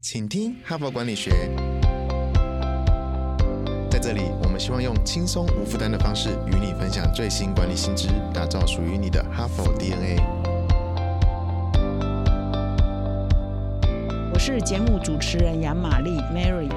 请听哈佛管理学。在这里，我们希望用轻松无负担的方式与你分享最新管理新知，打造属于你的哈佛 DNA。我是节目主持人杨玛丽 Mary。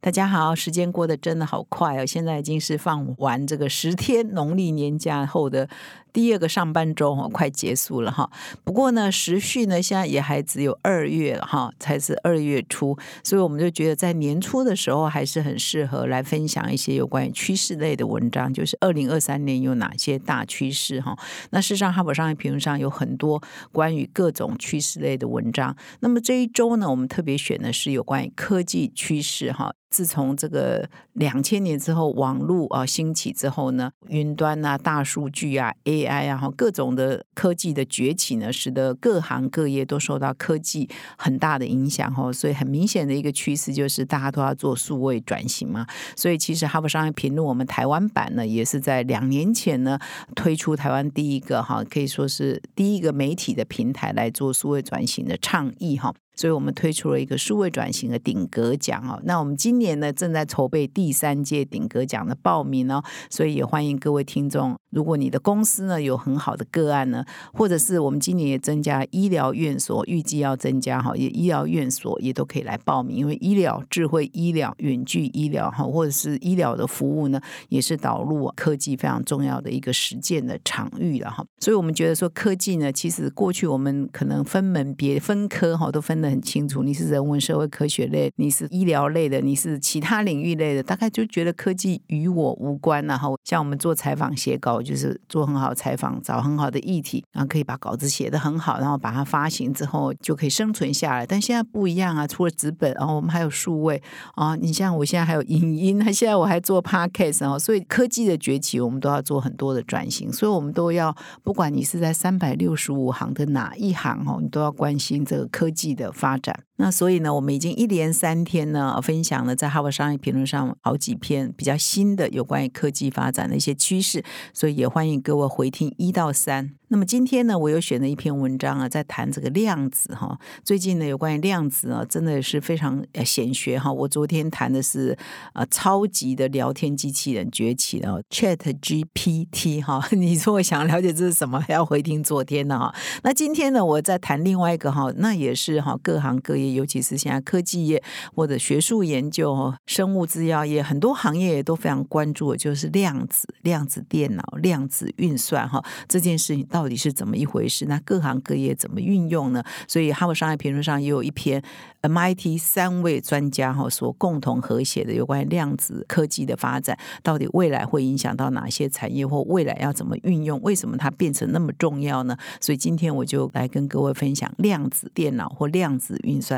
大家好，时间过得真的好快哦！现在已经是放完这个十天农历年假后的第二个上半周哦，快结束了哈。不过呢，时序呢现在也还只有二月了哈，才是二月初，所以我们就觉得在年初的时候还是很适合来分享一些有关于趋势类的文章，就是二零二三年有哪些大趋势哈。那事实上，哈佛商业评论上有很多关于各种趋势类的文章。那么这一周呢，我们特别选的是有关于科技趋势哈。自从这个两千年之后，网络啊兴起之后呢，云端啊、大数据啊、A AI 啊，哈各种的科技的崛起呢，使得各行各业都受到科技很大的影响哈。所以很明显的一个趋势就是大家都要做数位转型嘛。所以其实哈佛商业评论我们台湾版呢，也是在两年前呢推出台湾第一个哈，可以说是第一个媒体的平台来做数位转型的倡议哈。所以我们推出了一个数位转型的顶格奖哦。那我们今年呢正在筹备第三届顶格奖的报名哦，所以也欢迎各位听众，如果你的公司呢有很好的个案呢，或者是我们今年也增加医疗院所，预计要增加哈，也医疗院所也都可以来报名，因为医疗、智慧医疗、远距医疗哈，或者是医疗的服务呢，也是导入科技非常重要的一个实践的场域了哈。所以我们觉得说科技呢，其实过去我们可能分门别分科哈，都分的。很清楚，你是人文社会科学类，你是医疗类的，你是其他领域类的，大概就觉得科技与我无关。然后像我们做采访写稿，就是做很好采访，找很好的议题，然后可以把稿子写得很好，然后把它发行之后就可以生存下来。但现在不一样啊，除了纸本，然后我们还有数位啊。你像我现在还有影音，那 现在我还做 podcast 哦。所以科技的崛起，我们都要做很多的转型。所以我们都要，不管你是在三百六十五行的哪一行哦，你都要关心这个科技的。发展，那所以呢，我们已经一连三天呢，分享了在《哈佛商业评论》上好几篇比较新的有关于科技发展的一些趋势，所以也欢迎各位回听一到三。那么今天呢，我又选了一篇文章啊，在谈这个量子哈。最近呢，有关于量子啊，真的是非常显学哈。我昨天谈的是啊，超级的聊天机器人崛起了，Chat GPT 哈。你说我想了解这是什么，还要回听昨天的哈。那今天呢，我在谈另外一个哈，那也是哈，各行各业，尤其是现在科技业或者学术研究、生物制药业，很多行业也都非常关注的，就是量子、量子电脑、量子运算哈这件事情。到底是怎么一回事？那各行各业怎么运用呢？所以《哈佛商业评论》上也有一篇 MIT 三位专家哈所共同合写的有关量子科技的发展，到底未来会影响到哪些产业，或未来要怎么运用？为什么它变成那么重要呢？所以今天我就来跟各位分享量子电脑或量子运算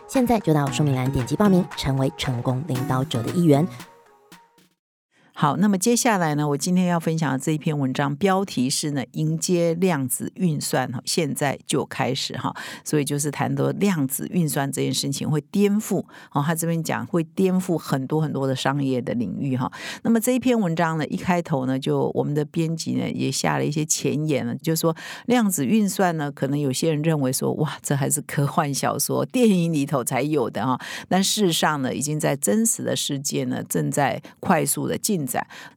现在就到说明栏点击报名，成为成功领导者的一员。好，那么接下来呢，我今天要分享的这一篇文章标题是呢，迎接量子运算哈，现在就开始哈，所以就是谈的量子运算这件事情会颠覆哦，他这边讲会颠覆很多很多的商业的领域哈。那么这一篇文章呢，一开头呢，就我们的编辑呢也下了一些前言了，就说量子运算呢，可能有些人认为说，哇，这还是科幻小说、电影里头才有的哈，但事实上呢，已经在真实的世界呢，正在快速的进。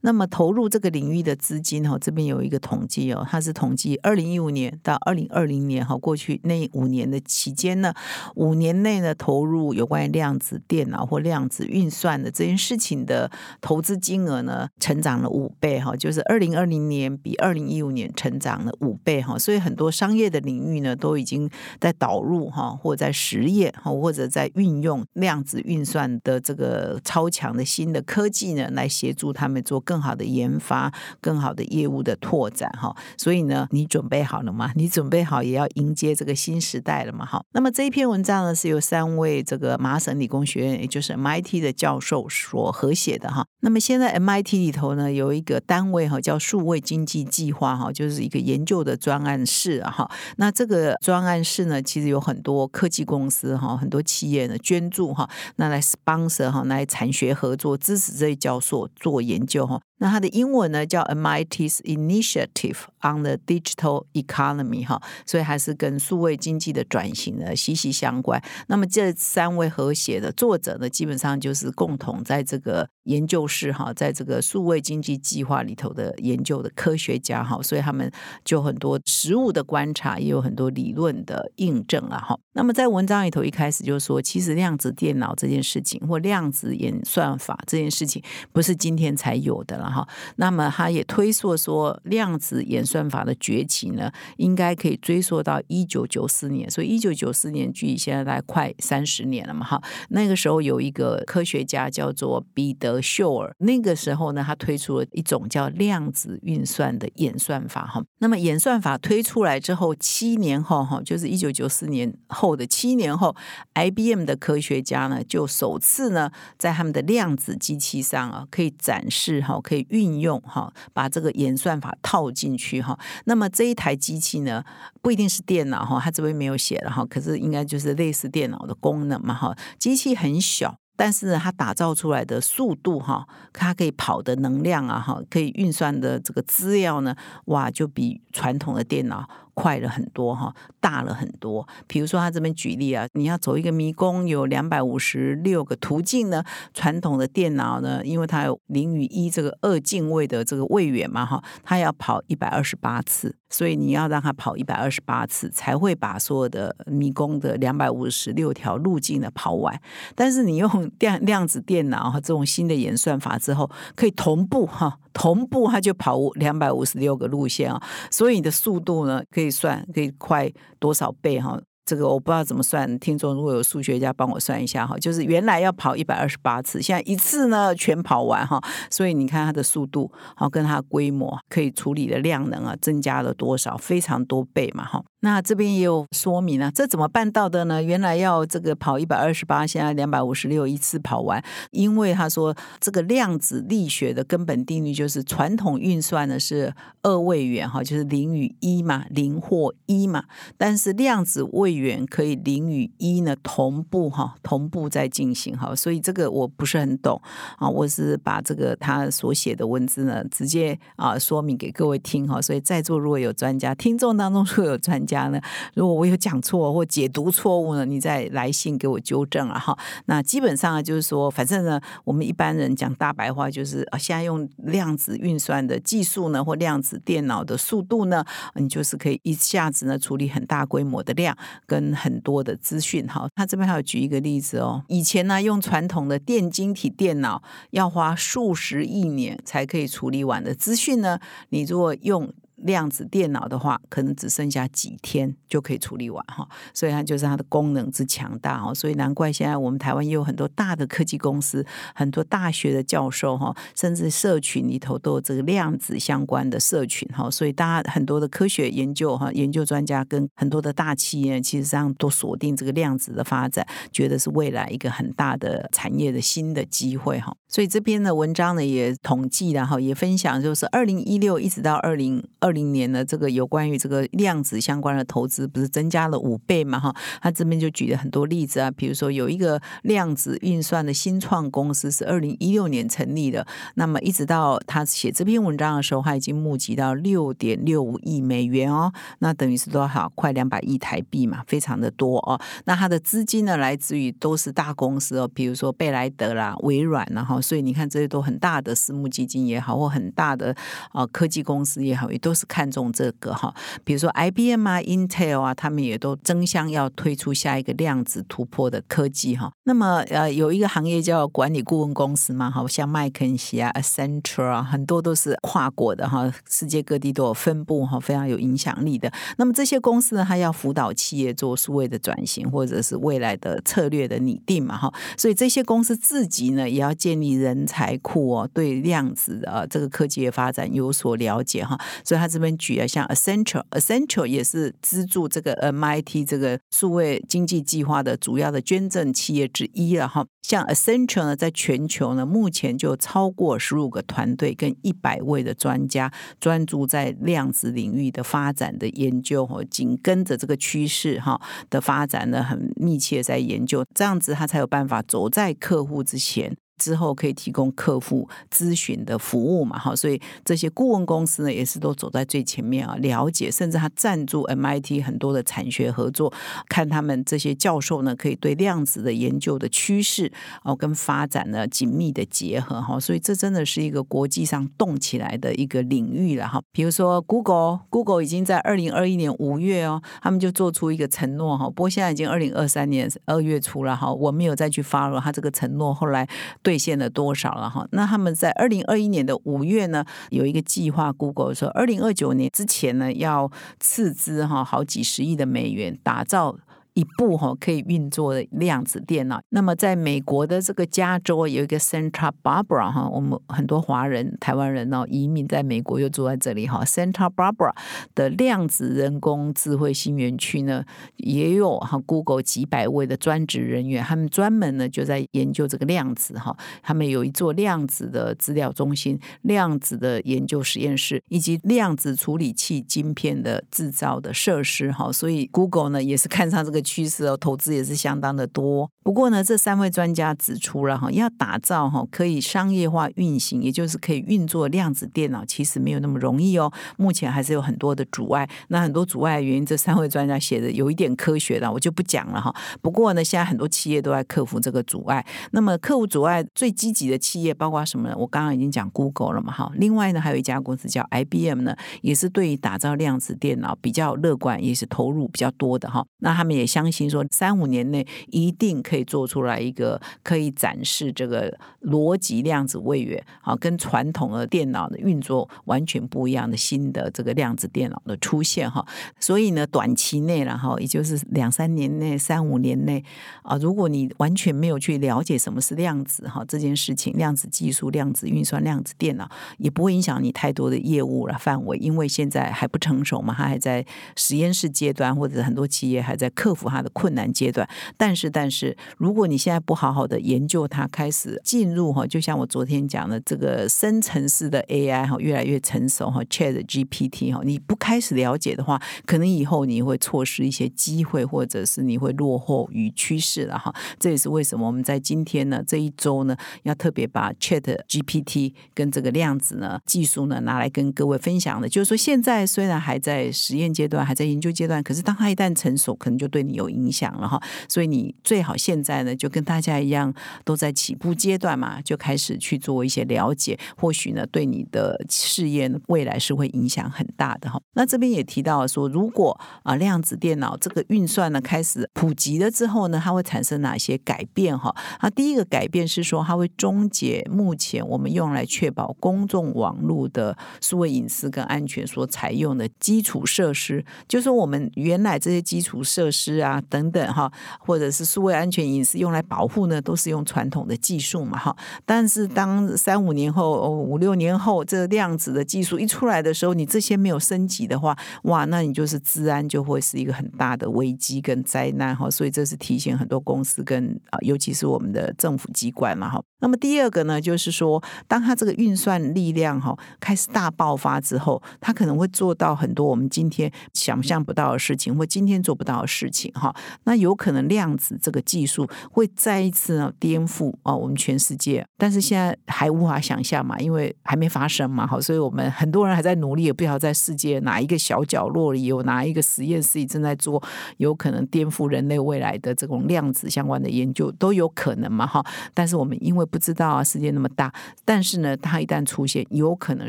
那么投入这个领域的资金哈，这边有一个统计哦，它是统计二零一五年到二零二零年哈，过去那五年的期间呢，五年内呢投入有关于量子电脑或量子运算的这件事情的投资金额呢，成长了五倍哈，就是二零二零年比二零一五年成长了五倍哈，所以很多商业的领域呢，都已经在导入哈，或在实验哈，或者在运用量子运算的这个超强的新的科技呢，来协助它。他们做更好的研发、更好的业务的拓展哈。所以呢，你准备好了吗？你准备好也要迎接这个新时代了嘛？哈。那么这一篇文章呢，是由三位这个麻省理工学院，也就是 MIT 的教授所合写的哈。那么现在 MIT 里头呢，有一个单位哈，叫数位经济计划哈，就是一个研究的专案室哈。那这个专案室呢，其实有很多科技公司哈，很多企业呢捐助哈，那来 sponsor 哈，来产学合作，支持这些教授做研究哈。那它的英文呢叫 MIT's Initiative on the Digital Economy 哈，所以还是跟数位经济的转型呢息息相关。那么这三位和谐的作者呢，基本上就是共同在这个研究室哈，在这个数位经济计划里头的研究的科学家哈，所以他们就很多实物的观察，也有很多理论的印证啊哈。那么在文章里头一开始就说，其实量子电脑这件事情或量子演算法这件事情，不是今天才有的了。哈，那么他也推溯说，量子演算法的崛起呢，应该可以追溯到一九九四年，所以一九九四年距现在大概快三十年了嘛。哈，那个时候有一个科学家叫做彼得和秀尔，那个时候呢，他推出了一种叫量子运算的演算法。哈，那么演算法推出来之后，七年后，哈，就是一九九四年后的七年后，IBM 的科学家呢，就首次呢，在他们的量子机器上啊，可以展示哈，可以。运用哈，把这个演算法套进去哈。那么这一台机器呢，不一定是电脑哈，它这边没有写了哈，可是应该就是类似电脑的功能嘛哈。机器很小，但是它打造出来的速度哈，它可以跑的能量啊哈，可以运算的这个资料呢，哇，就比传统的电脑。快了很多哈，大了很多。比如说，他这边举例啊，你要走一个迷宫，有两百五十六个途径呢。传统的电脑呢，因为它有零与一这个二进位的这个位元嘛哈，它要跑一百二十八次，所以你要让它跑一百二十八次，才会把所有的迷宫的两百五十六条路径呢跑完。但是你用量量子电脑这种新的演算法之后，可以同步哈。同步，它就跑两百五十六个路线啊，所以你的速度呢，可以算可以快多少倍哈？这个我不知道怎么算，听众如果有数学家帮我算一下哈，就是原来要跑一百二十八次，现在一次呢全跑完哈，所以你看它的速度好，跟它规模可以处理的量能啊，增加了多少？非常多倍嘛哈。那这边也有说明啊，这怎么办到的呢？原来要这个跑一百二十八，现在两百五十六一次跑完，因为他说这个量子力学的根本定律就是传统运算呢是二位元哈，就是零与一嘛，零或一嘛，但是量子位元可以零与一呢同步哈，同步在进行哈，所以这个我不是很懂啊，我是把这个他所写的文字呢直接啊说明给各位听哈，所以在座如果有专家，听众当中如果有专家。家呢？如果我有讲错或解读错误呢，你再来信给我纠正啊！哈，那基本上就是说，反正呢，我们一般人讲大白话就是，现在用量子运算的技术呢，或量子电脑的速度呢，你就是可以一下子呢处理很大规模的量跟很多的资讯。哈，他这边还有举一个例子哦，以前呢用传统的电晶体电脑要花数十亿年才可以处理完的资讯呢，你如果用量子电脑的话，可能只剩下几天就可以处理完哈，所以它就是它的功能之强大哈，所以难怪现在我们台湾也有很多大的科技公司，很多大学的教授哈，甚至社群里头都有这个量子相关的社群哈，所以大家很多的科学研究哈，研究专家跟很多的大企业，其实上都锁定这个量子的发展，觉得是未来一个很大的产业的新的机会哈。所以这篇的文章呢也统计然后也分享，就是二零一六一直到二零二零年呢，这个有关于这个量子相关的投资不是增加了五倍嘛？哈，他这边就举了很多例子啊，比如说有一个量子运算的新创公司是二零一六年成立的，那么一直到他写这篇文章的时候，他已经募集到六点六五亿美元哦，那等于是多少？快两百亿台币嘛，非常的多哦。那他的资金呢，来自于都是大公司哦，比如说贝莱德啦、微软然后。所以你看，这些都很大的私募基金也好，或很大的啊科技公司也好，也都都是看重这个哈。比如说 IBM 啊、Intel 啊，他们也都争相要推出下一个量子突破的科技哈。那么呃，有一个行业叫管理顾问公司嘛，好像麦肯锡啊、Accenture 啊，很多都是跨国的哈，世界各地都有分布哈，非常有影响力的。那么这些公司呢，它要辅导企业做数位的转型，或者是未来的策略的拟定嘛哈。所以这些公司自己呢，也要建立人才库哦，对量子啊这个科技的发展有所了解哈。所以他这边举了像 Accenture，Accenture 也是资助这个 MIT 这个数位经济计划的主要的捐赠企业之一了哈。像 Accenture 呢，在全球呢，目前就超过十五个团队跟一百位的专家，专注在量子领域的发展的研究，哈，紧跟着这个趋势哈的发展呢，很密切在研究，这样子他才有办法走在客户之前。之后可以提供客户咨询的服务嘛？哈，所以这些顾问公司呢，也是都走在最前面啊，了解，甚至他赞助 MIT 很多的产学合作，看他们这些教授呢，可以对量子的研究的趋势哦跟发展呢紧密的结合哈，所以这真的是一个国际上动起来的一个领域了哈。比如说 Google，Google 已经在二零二一年五月哦，他们就做出一个承诺哈，不过现在已经二零二三年二月初了哈，我没有再去发了他这个承诺，后来。兑现了多少了哈？那他们在二零二一年的五月呢，有一个计划，Google 说二零二九年之前呢，要斥资哈好几十亿的美元打造。一部哈可以运作的量子电脑。那么，在美国的这个加州有一个 Santa Barbara 哈，我们很多华人、台湾人呢移民在美国又住在这里哈。Santa Barbara 的量子人工智慧新园区呢，也有哈 Google 几百位的专职人员，他们专门呢就在研究这个量子哈。他们有一座量子的资料中心、量子的研究实验室以及量子处理器晶片的制造的设施哈。所以 Google 呢也是看上这个。趋势哦，投资也是相当的多。不过呢，这三位专家指出了哈，要打造哈可以商业化运行，也就是可以运作量子电脑，其实没有那么容易哦。目前还是有很多的阻碍。那很多阻碍的原因，这三位专家写的有一点科学的，我就不讲了哈。不过呢，现在很多企业都在克服这个阻碍。那么克服阻碍最积极的企业包括什么呢？我刚刚已经讲 Google 了嘛哈。另外呢，还有一家公司叫 IBM 呢，也是对于打造量子电脑比较乐观，也是投入比较多的哈。那他们也相信说，三五年内一定可以做出来一个可以展示这个逻辑量子位元，啊，跟传统的电脑的运作完全不一样的新的这个量子电脑的出现哈。所以呢，短期内然后也就是两三年内、三五年内啊，如果你完全没有去了解什么是量子哈这件事情，量子技术、量子运算、量子电脑，也不会影响你太多的业务了范围，因为现在还不成熟嘛，它还在实验室阶段，或者很多企业还在克服。它的困难阶段，但是但是，如果你现在不好好的研究它，开始进入哈，就像我昨天讲的这个深层次的 AI 哈，越来越成熟哈，Chat GPT 哈，你不开始了解的话，可能以后你会错失一些机会，或者是你会落后于趋势了哈。这也是为什么我们在今天呢这一周呢，要特别把 Chat GPT 跟这个量子呢技术呢拿来跟各位分享的。就是说，现在虽然还在实验阶段，还在研究阶段，可是当它一旦成熟，可能就对你有。影响了哈，所以你最好现在呢，就跟大家一样，都在起步阶段嘛，就开始去做一些了解，或许呢，对你的事业，未来是会影响很大的哈。那这边也提到说，如果啊量子电脑这个运算呢开始普及了之后呢，它会产生哪些改变哈？啊，第一个改变是说，它会终结目前我们用来确保公众网络的数位隐私跟安全所采用的基础设施，就是我们原来这些基础设施啊。等等哈，或者是数位安全隐私用来保护呢，都是用传统的技术嘛哈。但是当三五年后、五六年后，这量子的技术一出来的时候，你这些没有升级的话，哇，那你就是治安就会是一个很大的危机跟灾难哈。所以这是提醒很多公司跟啊，尤其是我们的政府机关嘛哈。那么第二个呢，就是说，当它这个运算力量哈开始大爆发之后，它可能会做到很多我们今天想象不到的事情，或今天做不到的事情。哈，那有可能量子这个技术会再一次呢颠覆啊我们全世界，但是现在还无法想象嘛，因为还没发生嘛，好，所以我们很多人还在努力，也不晓得在世界哪一个小角落里有哪一个实验室里正在做有可能颠覆人类未来的这种量子相关的研究，都有可能嘛，哈，但是我们因为不知道啊，世界那么大，但是呢，它一旦出现，有可能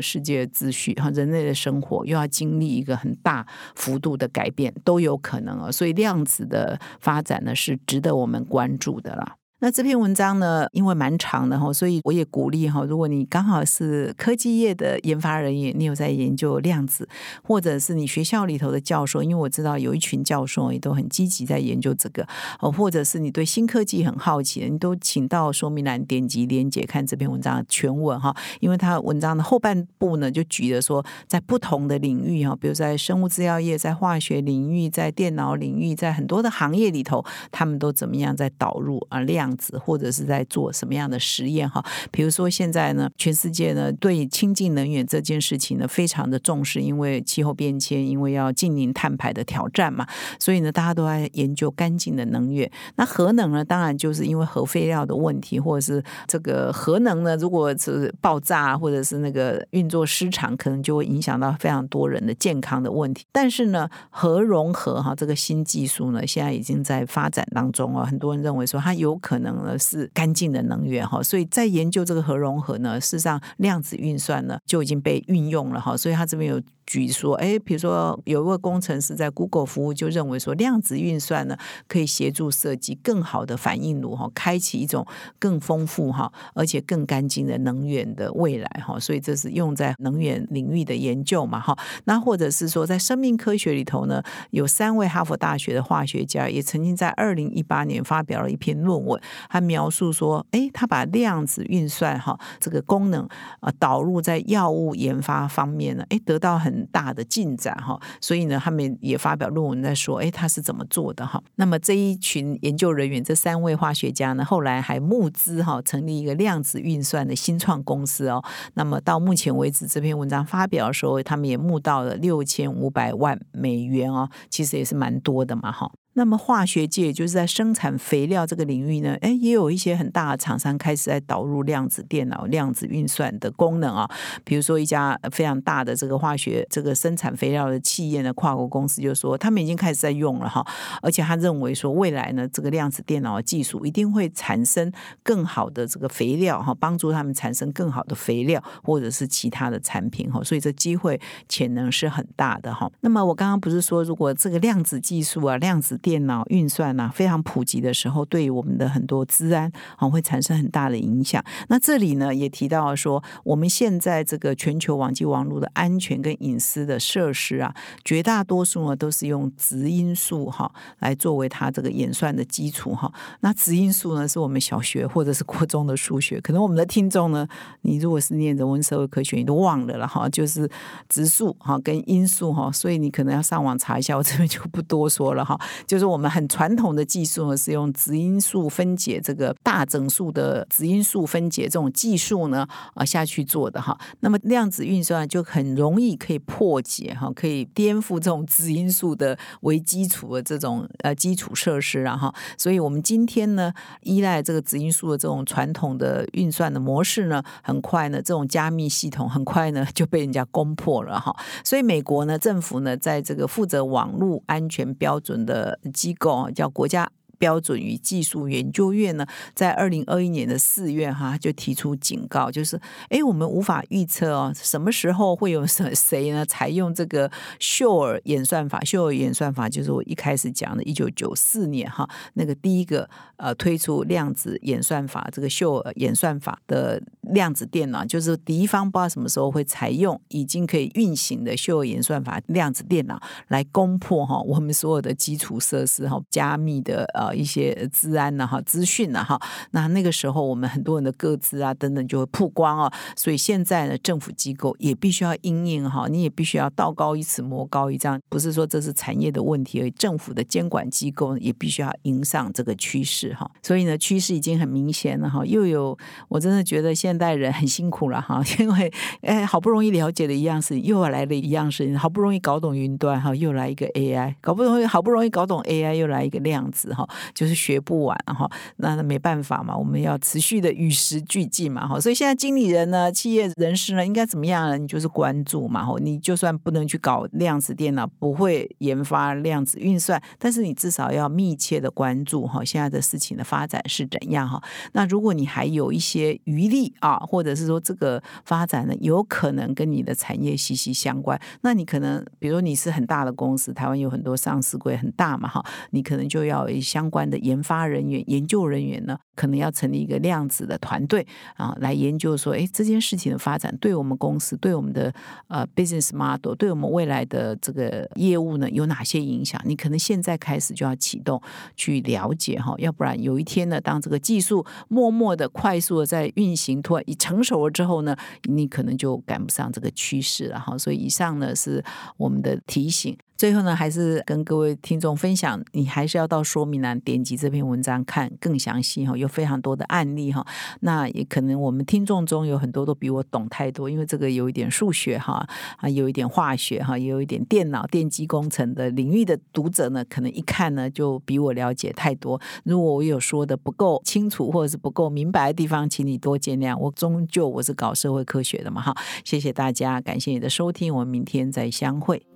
世界的秩序哈，人类的生活又要经历一个很大幅度的改变，都有可能啊，所以量子子的发展呢，是值得我们关注的了。那这篇文章呢，因为蛮长的哈，所以我也鼓励哈，如果你刚好是科技业的研发人员，你有在研究量子，或者是你学校里头的教授，因为我知道有一群教授也都很积极在研究这个，哦，或者是你对新科技很好奇，你都请到说明栏点击连接看这篇文章的全文哈，因为他文章的后半部呢，就举了说在不同的领域哈，比如在生物制药业、在化学领域、在电脑领域、在很多的行业里头，他们都怎么样在导入啊量。样子，或者是在做什么样的实验哈？比如说现在呢，全世界呢对清净能源这件事情呢非常的重视，因为气候变迁，因为要近零碳排的挑战嘛，所以呢大家都在研究干净的能源。那核能呢，当然就是因为核废料的问题，或者是这个核能呢，如果是爆炸或者是那个运作失常，可能就会影响到非常多人的健康的问题。但是呢，核融合哈这个新技术呢，现在已经在发展当中啊，很多人认为说它有可。可能呢是干净的能源哈，所以在研究这个核融合呢，事实上量子运算呢就已经被运用了哈，所以它这边有。举说，哎，比如说有一位工程师在 Google 服务，就认为说量子运算呢，可以协助设计更好的反应炉哈，开启一种更丰富哈，而且更干净的能源的未来哈。所以这是用在能源领域的研究嘛哈。那或者是说，在生命科学里头呢，有三位哈佛大学的化学家也曾经在二零一八年发表了一篇论文，他描述说，哎，他把量子运算哈这个功能啊导入在药物研发方面呢，哎，得到很很大的进展哈，所以呢，他们也发表论文在说，哎，他是怎么做的哈？那么这一群研究人员，这三位化学家呢，后来还募资哈，成立一个量子运算的新创公司哦。那么到目前为止，这篇文章发表的时候，他们也募到了六千五百万美元哦，其实也是蛮多的嘛哈。那么化学界就是在生产肥料这个领域呢，哎，也有一些很大的厂商开始在导入量子电脑、量子运算的功能啊。比如说一家非常大的这个化学这个生产肥料的企业的跨国公司就说，他们已经开始在用了哈，而且他认为说未来呢，这个量子电脑的技术一定会产生更好的这个肥料哈，帮助他们产生更好的肥料或者是其他的产品哈，所以这机会潜能是很大的哈。那么我刚刚不是说，如果这个量子技术啊，量子电脑运算呐非常普及的时候，对我们的很多治安啊会产生很大的影响。那这里呢也提到说，我们现在这个全球网际网络的安全跟隐私的设施啊，绝大多数呢都是用质因数哈来作为它这个演算的基础哈。那质因数呢是我们小学或者是国中的数学，可能我们的听众呢，你如果是念人文社会科学，你都忘了了哈，就是质数哈跟因数哈，所以你可能要上网查一下，我这边就不多说了哈，就。就是我们很传统的技术呢，是用质因数分解这个大整数的质因数分解这种技术呢啊下去做的哈。那么量子运算就很容易可以破解哈，可以颠覆这种质因数的为基础的这种呃基础设施然后，所以我们今天呢依赖这个质因数的这种传统的运算的模式呢，很快呢这种加密系统很快呢就被人家攻破了哈。所以美国呢政府呢在这个负责网络安全标准的机构啊叫国家。标准与技术研究院呢，在二零二一年的四月哈，就提出警告，就是哎，我们无法预测哦，什么时候会有谁谁呢采用这个秀尔演算法？秀尔演算法就是我一开始讲的，一九九四年哈，那个第一个呃推出量子演算法，这个秀尔演算法的量子电脑，就是敌方不知道什么时候会采用已经可以运行的秀尔演算法量子电脑来攻破哈我们所有的基础设施哈加密的呃。一些治安呢，哈，资讯呢，哈，那那个时候我们很多人的个资啊等等就会曝光哦，所以现在呢，政府机构也必须要应应哈，你也必须要道高一尺魔高一丈，不是说这是产业的问题，而政府的监管机构也必须要迎上这个趋势哈。所以呢，趋势已经很明显了哈，又有我真的觉得现代人很辛苦了哈，因为哎，好不容易了解的一样事情，又要来了一样事情，好不容易搞懂云端哈，又来一个 AI，搞不容易好不容易搞懂 AI，又来一个量子哈，就是学不完哈。那没办法嘛，我们要持续的与时俱进嘛哈。所以现在经理人呢，企业人士呢，应该怎么样呢？你就是关注嘛哈。你就算不能去搞量子电脑，不会研发量子运算，但是你至少要密切的关注哈，现在的事情的发展是怎样哈。那如果你还有一些余力啊，或者是说这个发展呢，有可能跟你的产业息息相关，那你可能，比如你是很大的公司，台湾有很多上市柜很大嘛哈，你可能就要相相关的研发人员、研究人员呢，可能要成立一个量子的团队啊，来研究说，哎，这件事情的发展对我们公司、对我们的呃 business model、对我们未来的这个业务呢，有哪些影响？你可能现在开始就要启动去了解哈，要不然有一天呢，当这个技术默默的、快速的在运行，突然一成熟了之后呢，你可能就赶不上这个趋势了哈。所以以上呢是我们的提醒。最后呢，还是跟各位听众分享，你还是要到说明栏点击这篇文章看更详细哈，有非常多的案例哈。那也可能我们听众中有很多都比我懂太多，因为这个有一点数学哈，啊有一点化学哈，也有一点电脑电机工程的领域的读者呢，可能一看呢就比我了解太多。如果我有说的不够清楚或者是不够明白的地方，请你多见谅。我终究我是搞社会科学的嘛哈。谢谢大家，感谢你的收听，我们明天再相会。